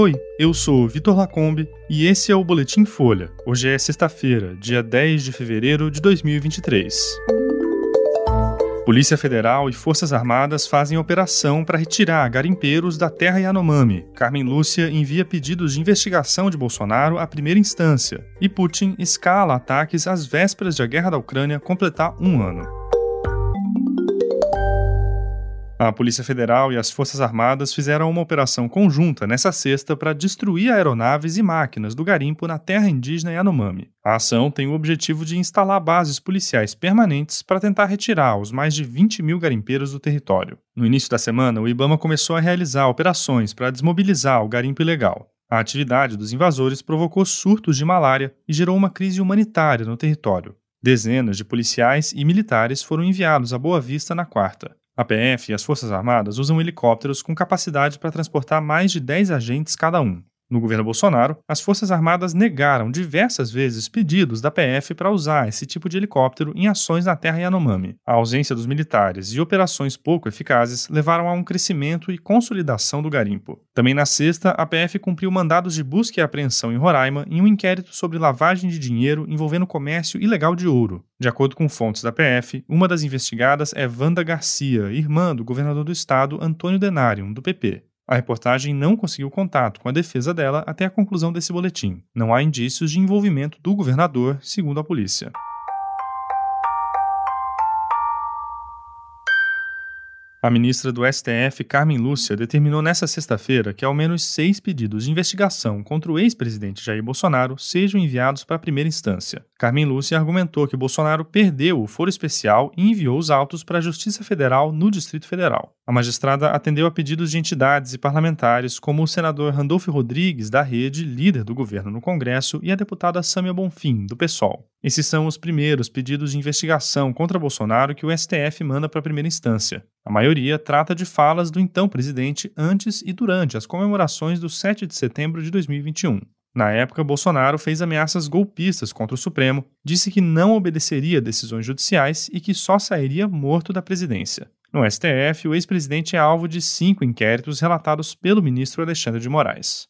Oi, eu sou Vitor Lacombe e esse é o Boletim Folha. Hoje é sexta-feira, dia 10 de fevereiro de 2023. Polícia Federal e Forças Armadas fazem operação para retirar garimpeiros da terra Yanomami. Carmen Lúcia envia pedidos de investigação de Bolsonaro à primeira instância. E Putin escala ataques às vésperas de a guerra da Ucrânia completar um ano. A Polícia Federal e as Forças Armadas fizeram uma operação conjunta nessa sexta para destruir aeronaves e máquinas do garimpo na terra indígena Yanomami. A ação tem o objetivo de instalar bases policiais permanentes para tentar retirar os mais de 20 mil garimpeiros do território. No início da semana, o Ibama começou a realizar operações para desmobilizar o garimpo ilegal. A atividade dos invasores provocou surtos de malária e gerou uma crise humanitária no território. Dezenas de policiais e militares foram enviados a Boa Vista na quarta. A PF e as Forças Armadas usam helicópteros com capacidade para transportar mais de 10 agentes cada um. No governo Bolsonaro, as Forças Armadas negaram diversas vezes pedidos da PF para usar esse tipo de helicóptero em ações na terra Yanomami. A ausência dos militares e operações pouco eficazes levaram a um crescimento e consolidação do garimpo. Também na sexta, a PF cumpriu mandados de busca e apreensão em Roraima em um inquérito sobre lavagem de dinheiro envolvendo comércio ilegal de ouro. De acordo com fontes da PF, uma das investigadas é Wanda Garcia, irmã do governador do estado Antônio Denário, do PP. A reportagem não conseguiu contato com a defesa dela até a conclusão desse boletim. Não há indícios de envolvimento do governador, segundo a polícia. A ministra do STF, Carmen Lúcia, determinou nesta sexta-feira que ao menos seis pedidos de investigação contra o ex-presidente Jair Bolsonaro sejam enviados para a primeira instância. Carmen Lúcia argumentou que Bolsonaro perdeu o foro especial e enviou os autos para a Justiça Federal no Distrito Federal. A magistrada atendeu a pedidos de entidades e parlamentares como o senador Randolfo Rodrigues, da Rede, líder do governo no Congresso, e a deputada Sâmia Bonfim, do PSOL. Esses são os primeiros pedidos de investigação contra Bolsonaro que o STF manda para a primeira instância. A maioria trata de falas do então presidente antes e durante as comemorações do 7 de setembro de 2021. Na época, Bolsonaro fez ameaças golpistas contra o Supremo, disse que não obedeceria decisões judiciais e que só sairia morto da presidência. No STF, o ex-presidente é alvo de cinco inquéritos relatados pelo ministro Alexandre de Moraes.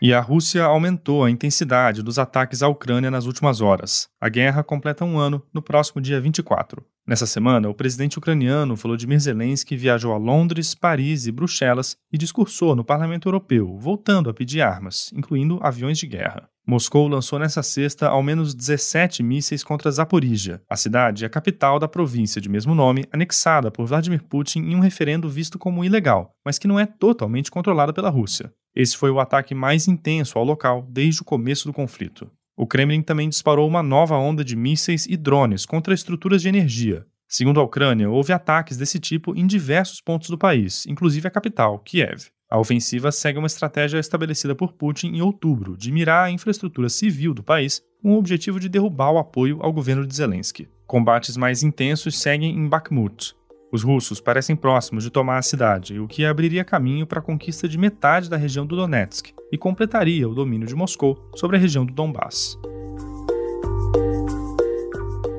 E a Rússia aumentou a intensidade dos ataques à Ucrânia nas últimas horas. A guerra completa um ano no próximo dia 24. Nessa semana, o presidente ucraniano Volodymyr Zelensky viajou a Londres, Paris e Bruxelas e discursou no Parlamento Europeu, voltando a pedir armas, incluindo aviões de guerra. Moscou lançou nessa sexta ao menos 17 mísseis contra Zaporizhia. A cidade é a capital da província de mesmo nome, anexada por Vladimir Putin em um referendo visto como ilegal, mas que não é totalmente controlada pela Rússia. Esse foi o ataque mais intenso ao local desde o começo do conflito. O Kremlin também disparou uma nova onda de mísseis e drones contra estruturas de energia. Segundo a Ucrânia, houve ataques desse tipo em diversos pontos do país, inclusive a capital, Kiev. A ofensiva segue uma estratégia estabelecida por Putin em outubro de mirar a infraestrutura civil do país com o objetivo de derrubar o apoio ao governo de Zelensky. Combates mais intensos seguem em Bakhmut, os russos parecem próximos de tomar a cidade, o que abriria caminho para a conquista de metade da região do Donetsk e completaria o domínio de Moscou sobre a região do Donbass.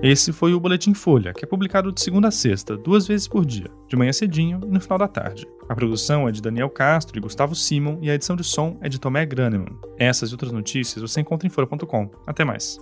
Esse foi o Boletim Folha, que é publicado de segunda a sexta, duas vezes por dia, de manhã cedinho e no final da tarde. A produção é de Daniel Castro e Gustavo Simon e a edição de som é de Tomé Graneman. Essas e outras notícias você encontra em folha.com. Até mais.